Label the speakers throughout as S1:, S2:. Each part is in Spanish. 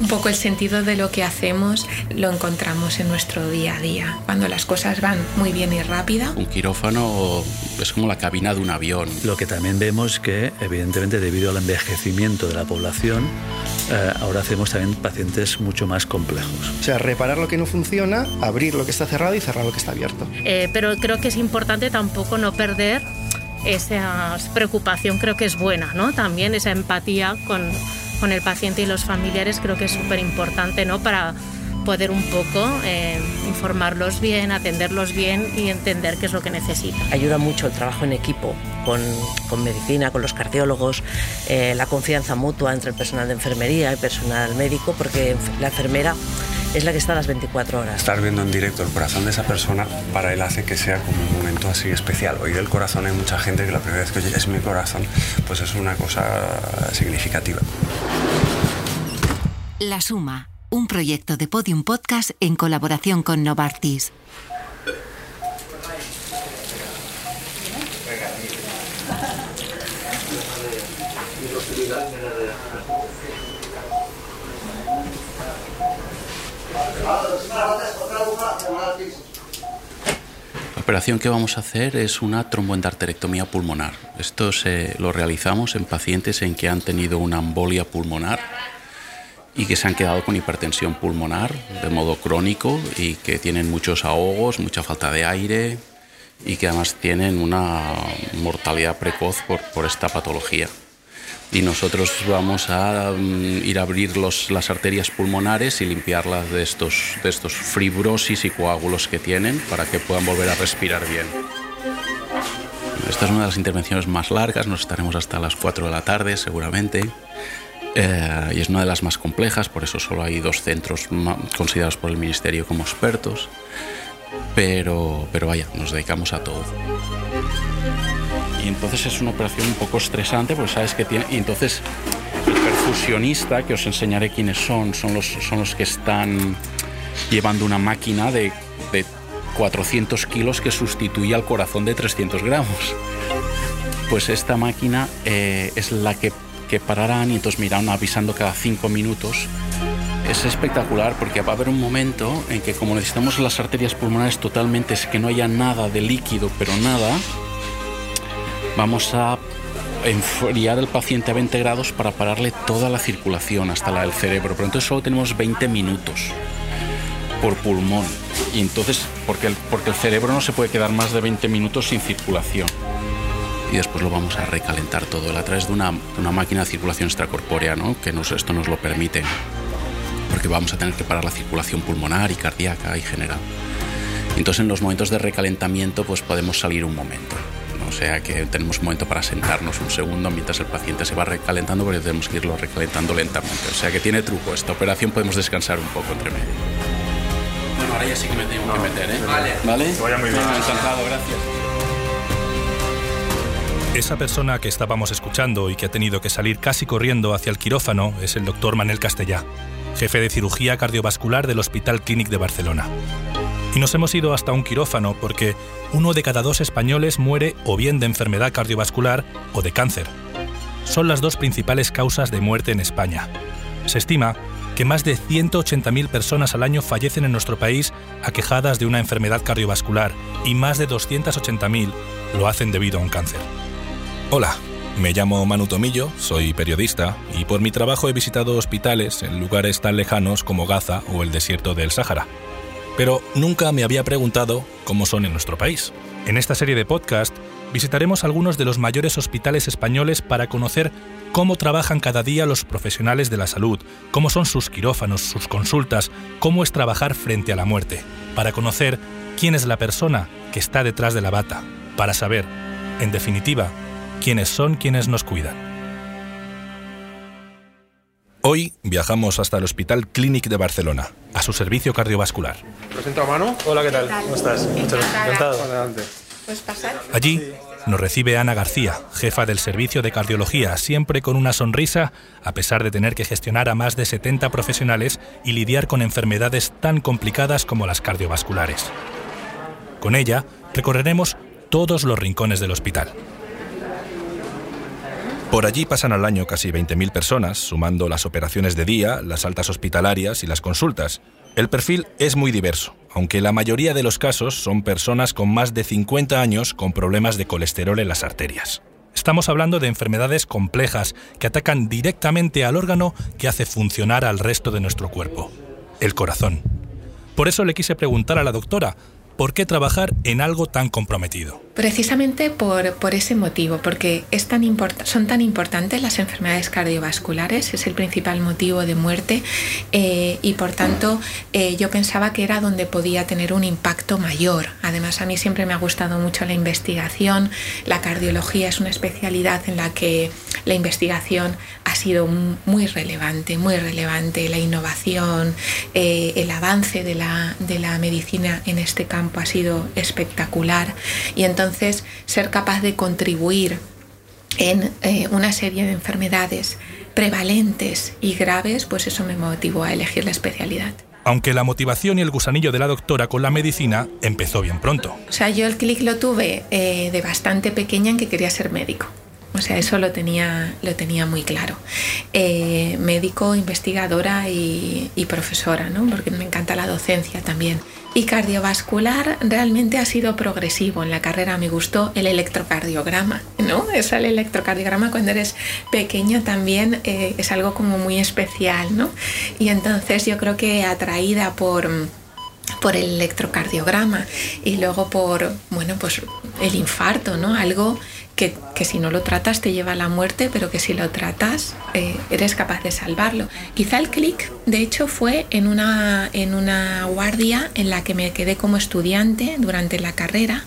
S1: Un poco el sentido de lo que hacemos lo encontramos en nuestro día a día, cuando las cosas van muy bien y rápida.
S2: Un quirófano es como la cabina de un avión.
S3: Lo que también vemos que, evidentemente, debido al envejecimiento de la población, eh, ahora hacemos también pacientes mucho más complejos.
S4: O sea, reparar lo que no funciona, abrir lo que está cerrado y cerrar lo que está abierto.
S5: Eh, pero creo que es importante tampoco no perder esa preocupación, creo que es buena, ¿no? También esa empatía con con el paciente y los familiares creo que es súper importante ¿no? para poder un poco eh, informarlos bien, atenderlos bien y entender qué es lo que necesitan.
S6: Ayuda mucho el trabajo en equipo con, con medicina, con los cardiólogos, eh, la confianza mutua entre el personal de enfermería y el personal médico, porque la enfermera es la que está a las 24 horas.
S7: Estar viendo en directo el corazón de esa persona para él hace que sea como un momento así especial. Oír el corazón hay mucha gente que la primera vez que oye es mi corazón, pues es una cosa significativa.
S8: La Suma, un proyecto de Podium Podcast en colaboración con Novartis.
S2: La operación que vamos a hacer es una tromboendarterectomía pulmonar. Esto se, lo realizamos en pacientes en que han tenido una embolia pulmonar y que se han quedado con hipertensión pulmonar de modo crónico y que tienen muchos ahogos, mucha falta de aire y que además tienen una mortalidad precoz por, por esta patología y nosotros vamos a mm, ir a abrir los, las arterias pulmonares y limpiarlas de estos, de estos fibrosis y coágulos que tienen para que puedan volver a respirar bien. Esta es una de las intervenciones más largas, nos estaremos hasta las 4 de la tarde seguramente. Eh, y es una de las más complejas, por eso solo hay dos centros considerados por el Ministerio como expertos. Pero, pero vaya, nos dedicamos a todo y entonces es una operación un poco estresante porque sabes que tiene... Y entonces el perfusionista, que os enseñaré quiénes son, son los, son los que están llevando una máquina de, de 400 kilos que sustituye al corazón de 300 gramos. Pues esta máquina eh, es la que, que pararán y entonces miran avisando cada 5 minutos es espectacular porque va a haber un momento en que como necesitamos las arterias pulmonares totalmente, es que no haya nada de líquido, pero nada, vamos a enfriar al paciente a 20 grados para pararle toda la circulación hasta la del cerebro. Pero entonces solo tenemos 20 minutos por pulmón. Y entonces, porque el, porque el cerebro no se puede quedar más de 20 minutos sin circulación. Y después lo vamos a recalentar todo a través de una, una máquina de circulación extracorpórea, ¿no? que nos, esto nos lo permite. Porque vamos a tener que parar la circulación pulmonar y cardíaca y general. Entonces en los momentos de recalentamiento pues podemos salir un momento. O sea que tenemos un momento para sentarnos un segundo mientras el paciente se va recalentando porque tenemos que irlo recalentando lentamente. O sea que tiene truco esta operación, podemos descansar un poco entre medio. Bueno, ahora ya sí que me tengo que meter, ¿eh? Vale. ¿Vale?
S9: Que vaya muy bien.
S2: Encantado, gracias.
S9: Esa persona que estábamos escuchando y que ha tenido que salir casi corriendo hacia el quirófano es el doctor Manel Castellá, jefe de cirugía cardiovascular del Hospital Clínic de Barcelona. Y nos hemos ido hasta un quirófano porque uno de cada dos españoles muere o bien de enfermedad cardiovascular o de cáncer. Son las dos principales causas de muerte en España. Se estima que más de 180.000 personas al año fallecen en nuestro país aquejadas de una enfermedad cardiovascular y más de 280.000 lo hacen debido a un cáncer. Hola, me llamo Manu Tomillo, soy periodista y por mi trabajo he visitado hospitales en lugares tan lejanos como Gaza o el desierto del Sáhara pero nunca me había preguntado cómo son en nuestro país. En esta serie de podcast visitaremos algunos de los mayores hospitales españoles para conocer cómo trabajan cada día los profesionales de la salud, cómo son sus quirófanos, sus consultas, cómo es trabajar frente a la muerte, para conocer quién es la persona que está detrás de la bata, para saber, en definitiva, quiénes son quienes nos cuidan. Hoy viajamos hasta el Hospital Clínic de Barcelona, a su servicio cardiovascular.
S10: Presento a mano.
S11: Hola, ¿qué tal? ¿Cómo estás?
S1: Encantado.
S10: Adelante.
S1: ¿Puedes pasar?
S9: Allí nos recibe Ana García, jefa del servicio de cardiología, siempre con una sonrisa, a pesar de tener que gestionar a más de 70 profesionales y lidiar con enfermedades tan complicadas como las cardiovasculares. Con ella recorreremos todos los rincones del hospital. Por allí pasan al año casi 20.000 personas, sumando las operaciones de día, las altas hospitalarias y las consultas. El perfil es muy diverso, aunque la mayoría de los casos son personas con más de 50 años con problemas de colesterol en las arterias. Estamos hablando de enfermedades complejas que atacan directamente al órgano que hace funcionar al resto de nuestro cuerpo, el corazón. Por eso le quise preguntar a la doctora, ¿por qué trabajar en algo tan comprometido?
S1: Precisamente por, por ese motivo, porque es tan son tan importantes las enfermedades cardiovasculares, es el principal motivo de muerte eh, y por tanto eh, yo pensaba que era donde podía tener un impacto mayor. Además a mí siempre me ha gustado mucho la investigación, la cardiología es una especialidad en la que la investigación ha sido muy relevante, muy relevante, la innovación, eh, el avance de la, de la medicina en este campo ha sido espectacular y entonces ser capaz de contribuir en eh, una serie de enfermedades prevalentes y graves, pues eso me motivó a elegir la especialidad.
S9: Aunque la motivación y el gusanillo de la doctora con la medicina empezó bien pronto.
S1: O sea, yo el clic lo tuve eh, de bastante pequeña en que quería ser médico. O sea, eso lo tenía, lo tenía muy claro. Eh, médico, investigadora y, y, profesora, ¿no? porque me encanta la docencia también. Y cardiovascular realmente ha sido progresivo. En la carrera me gustó el electrocardiograma, ¿no? Es el electrocardiograma cuando eres pequeña también eh, es algo como muy especial, ¿no? Y entonces yo creo que atraída por por el electrocardiograma y luego por bueno pues el infarto no algo que, si no lo tratas te lleva a la muerte, pero que si lo tratas eh, eres capaz de salvarlo. Quizá el clic, de hecho, fue en una, en una guardia en la que me quedé como estudiante durante la carrera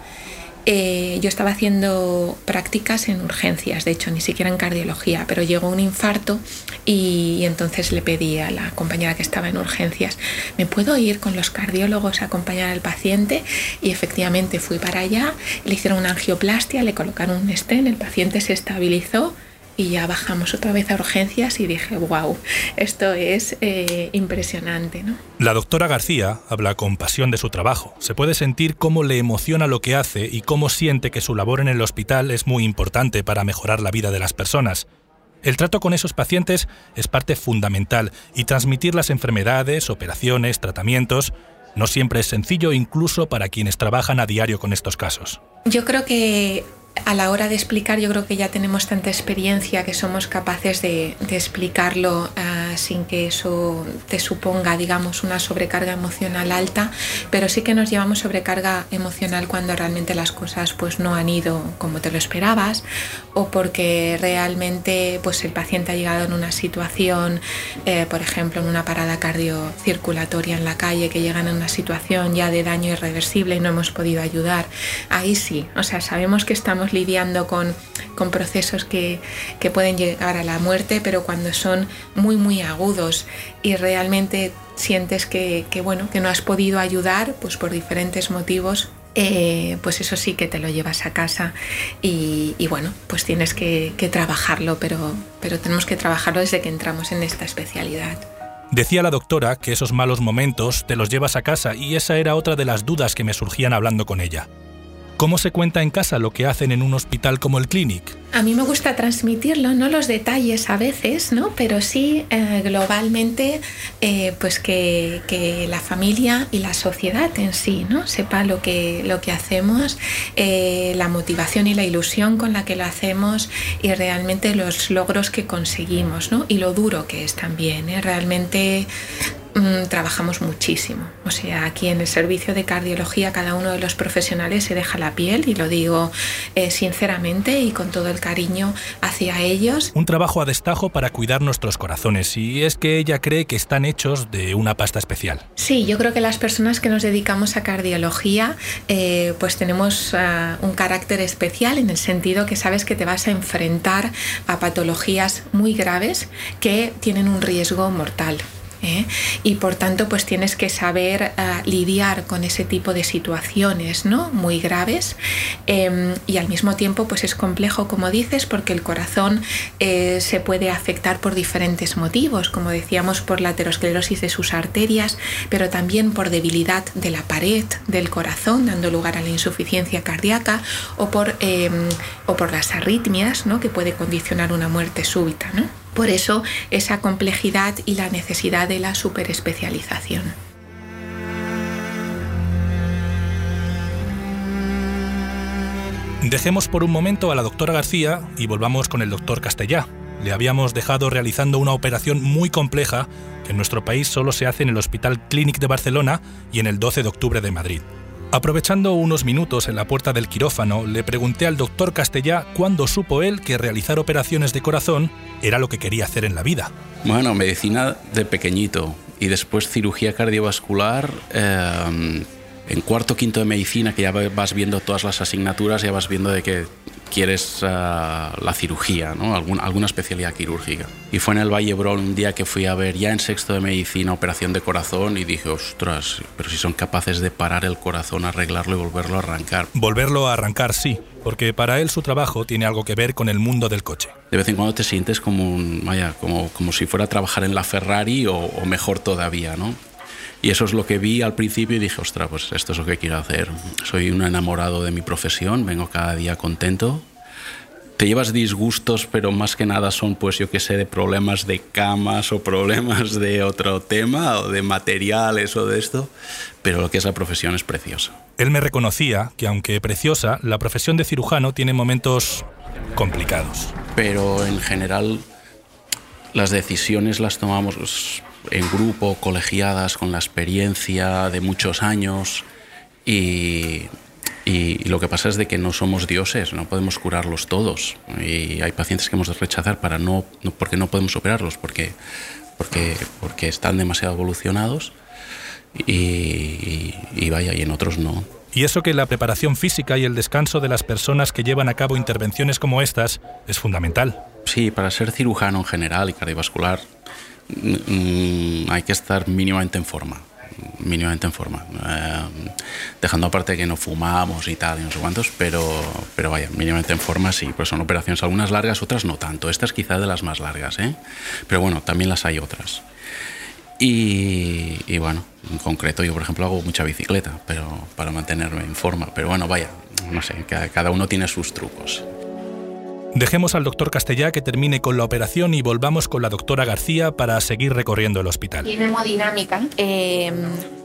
S1: eh, yo estaba haciendo prácticas en urgencias, de hecho ni siquiera en cardiología, pero llegó un infarto y, entonces le pedí a la compañera que estaba en urgencias, ¿me puedo ir con los cardiólogos a acompañar al paciente? Y efectivamente fui para allá, le hicieron una angioplastia, le colocaron un stent, el paciente se estabilizó y ya bajamos otra vez a urgencias y dije, wow, esto es eh, impresionante. ¿no?
S9: La doctora García habla con pasión de su trabajo. Se puede sentir cómo le emociona lo que hace y cómo siente que su labor en el hospital es muy importante para mejorar la vida de las personas. El trato con esos pacientes es parte fundamental y transmitir las enfermedades, operaciones, tratamientos no siempre es sencillo incluso para quienes trabajan a diario con estos casos.
S1: Yo creo que a la hora de explicar yo creo que ya tenemos tanta experiencia que somos capaces de, explicarlo ah, sin que eso te suponga, digamos, una sobrecarga emocional alta, pero sí que nos llevamos sobrecarga emocional cuando realmente las cosas pues no han ido como te lo esperabas o porque realmente pues el paciente ha llegado en una situación, eh, por ejemplo, en una parada cardiocirculatoria en la calle, que llegan en una situación ya de daño irreversible y no hemos podido ayudar. Ahí sí, o sea, sabemos que estamos lidiando con, procesos que, pueden llegar a la muerte, pero cuando son muy, muy agudos y realmente sientes que, bueno, que no has podido ayudar, pues por diferentes motivos, eh, pues eso sí que te lo llevas a casa y, bueno, pues tienes que, que, trabajarlo, pero, pero tenemos que trabajarlo desde que entramos en esta especialidad.
S9: Decía la doctora que esos malos momentos te los llevas a casa y esa era otra de las dudas que me surgían hablando con ella. ¿Cómo se cuenta en casa lo que hacen en un hospital como el Clinic?
S1: A mí me gusta transmitirlo, no los detalles a veces, ¿no? pero sí eh, globalmente eh, pues que, la familia y la sociedad en sí ¿no? sepa lo que, lo que hacemos, eh, la motivación y la ilusión con la que lo hacemos y realmente los logros que conseguimos ¿no? y lo duro que es también. Realmente Mm, trabajamos muchísimo. O sea, aquí en el servicio de cardiología cada uno de los profesionales se deja la piel y lo digo eh, sinceramente y con todo el cariño hacia ellos.
S9: Un trabajo a destajo para cuidar nuestros corazones y es que ella cree que están hechos de una pasta especial.
S1: Sí, yo creo que las personas que nos dedicamos a cardiología eh, pues tenemos ah, un carácter especial en el sentido que sabes que te vas a enfrentar a patologías muy graves que tienen un riesgo mortal. ¿Eh? y por tanto pues tienes que saber uh, lidiar con ese tipo de situaciones ¿no? muy graves eh, y al mismo tiempo pues es complejo como dices porque el corazón eh, se puede afectar por diferentes motivos como decíamos por la aterosclerosis de sus arterias pero también por debilidad de la pared del corazón dando lugar a la insuficiencia cardíaca o por, o por las arritmias ¿no? que puede condicionar una muerte súbita ¿no? Por eso esa complejidad y la necesidad de la superespecialización.
S9: Dejemos por un momento a la doctora García y volvamos con el doctor Castellá. Le habíamos dejado realizando una operación muy compleja que en nuestro país solo se hace en el Hospital Clínic de Barcelona y en el 12 de octubre de Madrid. Aprovechando unos minutos en la puerta del quirófano, le pregunté al doctor Castellá cuándo supo él que realizar operaciones de corazón era lo que quería hacer en la vida.
S2: Bueno, medicina de pequeñito y después cirugía cardiovascular. Eh, en cuarto quinto de medicina, que ya vas viendo todas las asignaturas, ya vas viendo de que quieres uh, la cirugía, alguna especialidad quirúrgica. Y fue en el Valle Brol un día que fui a ver ya en sexto de medicina operación de corazón y dije, ostras, pero si son capaces de parar el corazón, arreglarlo y volverlo a arrancar.
S9: Volverlo a arrancar, sí, porque para él su trabajo tiene algo que ver con el mundo del coche.
S2: De vez en cuando te sientes como, un, vaya, como, como si fuera a trabajar en la Ferrari o, o mejor todavía, ¿no? Y eso es lo que vi al principio y dije, ostras, pues esto es lo que quiero hacer. Soy un enamorado de mi profesión, vengo cada día contento. Te llevas disgustos, pero más que nada son, pues yo que sé, de problemas de camas o problemas de otro tema o de materiales o de esto. Pero lo que es la profesión es preciosa.
S9: Él me reconocía que, aunque preciosa, la profesión de cirujano tiene momentos complicados.
S2: Pero en general las decisiones las tomamos en grupo, colegiadas, con la experiencia de muchos años y, y, lo que pasa es de que no somos dioses, no podemos curarlos todos y hay pacientes que hemos de rechazar para no, no porque no podemos operarlos, porque, porque, porque están demasiado evolucionados y, y vaya, y en otros no.
S9: Y eso que la preparación física y el descanso de las personas que llevan a cabo intervenciones como estas es fundamental.
S2: Sí, para ser cirujano en general y cardiovascular mm, hay que estar mínimamente en forma mínimamente en forma. Eh, dejando aparte que no fumamos y tal y no sé cuántos pero, pero vaya, mínimamente en forma sí, pues son operaciones algunas largas, otras no tanto. Esta es quizá de las más largas ¿eh? pero bueno, también las hay otras. Y, y, bueno, en concreto yo por ejemplo hago mucha bicicleta pero para mantenerme en forma. Pero bueno, vaya, no sé, cada, cada uno tiene sus trucos
S9: Dejemos al doctor Castellá que termine con la operación y volvamos con la doctora García para seguir recorriendo el hospital.
S1: En hemodinámica eh,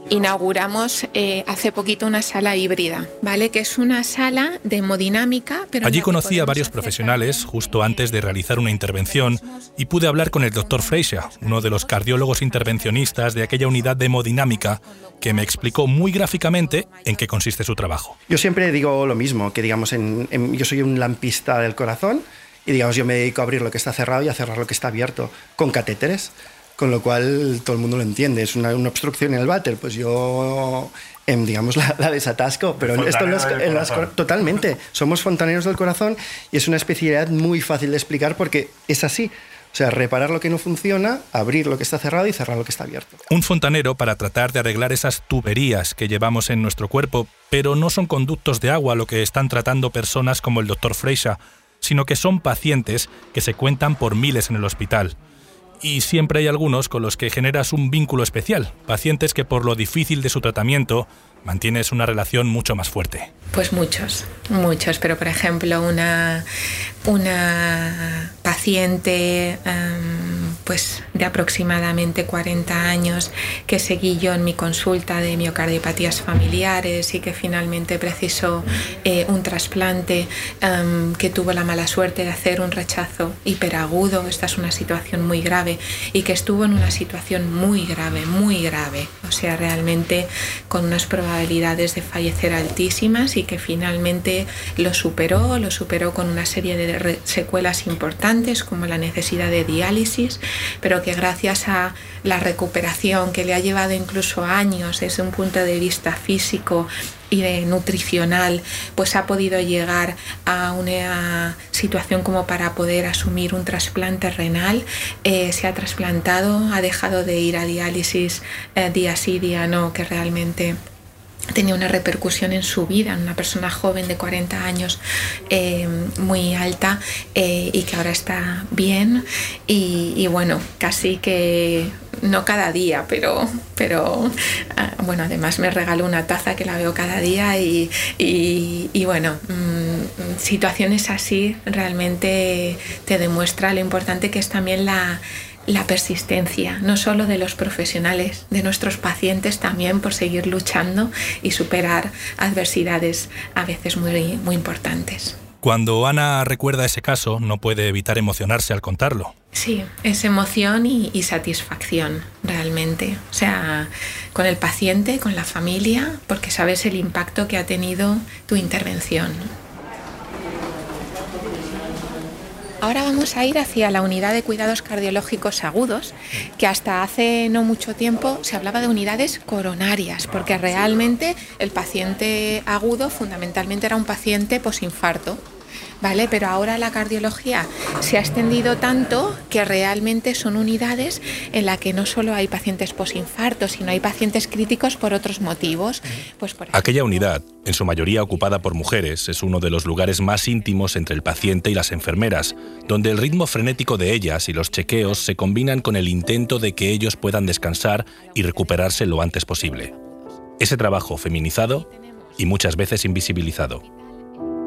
S1: inauguramos eh, hace poquito una sala híbrida, ¿vale? Que es una sala de hemodinámica. Pero
S9: Allí conocí a varios profesionales justo antes de realizar una intervención y pude hablar con el doctor Freixa, uno de los cardiólogos intervencionistas de aquella unidad de hemodinámica, que me explicó muy gráficamente en qué consiste su trabajo.
S4: Yo siempre digo lo mismo, que digamos, en, en, yo soy un lampista del corazón y digamos yo me dedico a abrir lo que está cerrado y a cerrar lo que está abierto con catéteres, con lo cual todo el mundo lo entiende. Es una, una obstrucción en el váter, pues yo em, digamos la, la, desatasco, pero esto en las, en las, totalmente. Somos fontaneros del corazón y es una especialidad muy fácil de explicar porque es así. O sea, reparar lo que no funciona, abrir lo que está cerrado y cerrar lo que está abierto.
S9: Un fontanero para tratar de arreglar esas tuberías que llevamos en nuestro cuerpo, pero no son conductos de agua lo que están tratando personas como el doctor Freixa, sino que son pacientes que se cuentan por miles en el hospital. Y siempre hay algunos con los que generas un vínculo especial, pacientes que por lo difícil de su tratamiento mantienes una relación mucho más fuerte.
S1: Pues muchos, muchos, pero por ejemplo una, una paciente um, pues de aproximadamente 40 años que seguí yo en mi consulta de miocardiopatías familiares y que finalmente precisó eh, un trasplante, um, que tuvo la mala suerte de hacer un rechazo hiperagudo, esta es una situación muy grave, y que estuvo en una situación muy grave, muy grave, o sea, realmente con unas probabilidades de fallecer altísimas y que finalmente lo superó, lo superó con una serie de secuelas importantes como la necesidad de diálisis pero que gracias a la recuperación que le ha llevado incluso años desde un punto de vista físico y de nutricional, pues ha podido llegar a una situación como para poder asumir un trasplante renal. Eh, se ha trasplantado, ha dejado de ir a diálisis eh, día sí, día no, que realmente tenía una repercusión en su vida, en una persona joven de 40 años eh, muy alta eh, y que ahora está bien. Y, bueno, casi que no cada día, pero, pero ah, bueno, además me regaló una taza que la veo cada día y, y bueno, mm, situaciones así realmente te demuestra lo importante que es también la la persistencia, no solo de los profesionales, de nuestros pacientes también por seguir luchando y superar adversidades a veces muy, muy importantes.
S9: Cuando Ana recuerda ese caso, no puede evitar emocionarse al contarlo.
S1: Sí, es emoción y, y, satisfacción realmente. O sea, con el paciente, con la familia, porque sabes el impacto que ha tenido tu intervención. Ahora vamos a ir hacia la unidad de cuidados cardiológicos agudos, que hasta hace no mucho tiempo se hablaba de unidades coronarias, porque realmente el paciente agudo fundamentalmente era un paciente posinfarto, ¿vale? Pero ahora la cardiología se ha extendido tanto que realmente son unidades en la que no solo hay pacientes posinfartos, sino hay pacientes críticos por otros motivos. Pues
S9: Aquella unidad, en su mayoría ocupada por mujeres, es uno de los lugares más íntimos entre el paciente y las enfermeras, donde el ritmo frenético de ellas y los chequeos se combinan con el intento de que ellos puedan descansar y recuperarse lo antes posible. Ese trabajo feminizado y muchas veces invisibilizado.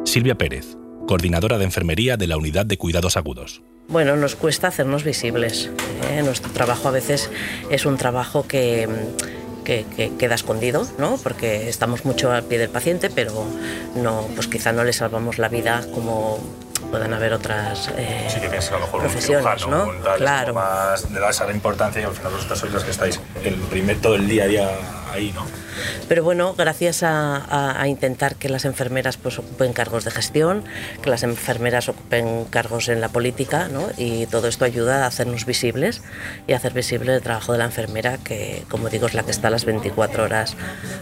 S9: Silvia Pérez, coordinadora de enfermería de la Unidad de Cuidados Agudos.
S6: Bueno, nos cuesta hacernos visibles. ¿eh? Nuestro trabajo a veces es un trabajo que, que, queda escondido, ¿no? porque estamos mucho al pie del paciente, pero no, pues quizá no le salvamos la vida como puedan haber otras eh,
S9: sí, que a lo mejor
S6: profesiones,
S9: un
S6: ¿no?
S9: claro. Más, le das a la importancia y al final vosotros sois los que estáis el primer, todo el día a día
S6: Pero bueno, gracias a, intentar que las enfermeras pues, ocupen cargos de gestión, que las enfermeras ocupen cargos en la política, ¿no? y todo esto ayuda a hacernos visibles y a hacer visible el trabajo de la enfermera, que como digo es la que está las 24 horas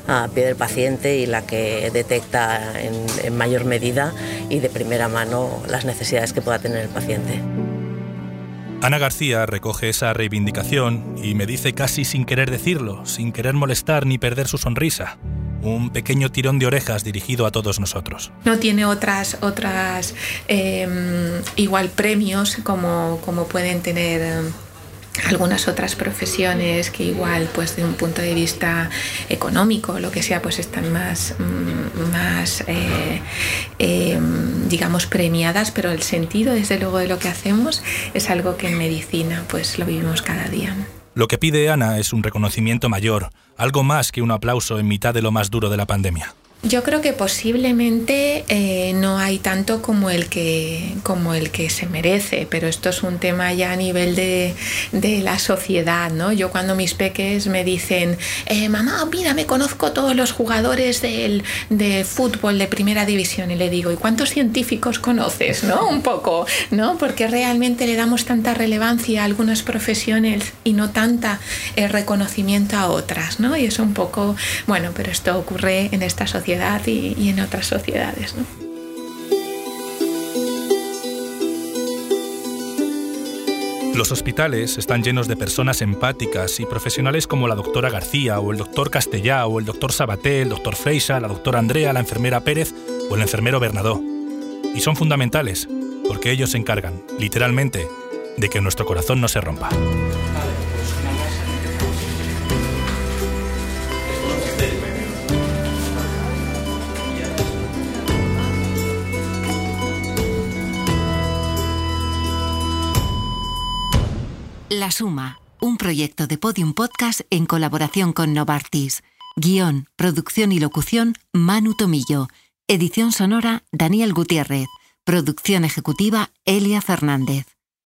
S6: a pie del paciente y la que detecta en mayor medida y de primera mano las necesidades que pueda tener el paciente.
S9: Ana García recoge esa reivindicación y me dice casi sin querer decirlo, sin querer molestar ni perder su sonrisa. Un pequeño tirón de orejas dirigido a todos nosotros.
S1: No tiene otras, otras em, igual premios como, como pueden tener em, algunas otras profesiones que igual pues de un punto de vista económico lo que sea pues están más, mm, más eh, em, digamos premiadas pero el sentido desde luego de lo que hacemos es algo que en medicina pues lo vivimos cada día.
S9: Lo que pide Ana es un reconocimiento mayor algo más que un aplauso en mitad de lo más duro de la pandemia
S1: yo creo que posiblemente eh, no hay tanto como el, que, como el que se merece, pero esto es un tema ya a nivel de, de la sociedad, ¿no? Yo cuando mis peques me dicen, eh, mamá, mira, me conozco todos los jugadores del, de fútbol de primera división y le digo, ¿y cuántos científicos conoces? ¿No? Un poco, ¿no? Porque realmente le damos tanta relevancia a algunas profesiones y no tanta eh, reconocimiento a otras, ¿no? Y es un poco, bueno, pero esto ocurre en esta sociedad y, en otras sociedades.
S9: Los hospitales están llenos de personas empáticas y profesionales como la doctora García o el doctor Castellá o el doctor Sabaté, el doctor Freixa, la doctora Andrea, la enfermera Pérez o el enfermero Bernadó. Y son fundamentales porque ellos se encargan, literalmente, de que nuestro corazón no se rompa.
S8: Suma, un proyecto de Podium Podcast en colaboración con Novartis. Guión, producción y locución, Manu Tomillo. Edición sonora, Daniel Gutiérrez. Producción ejecutiva, Elia Fernández.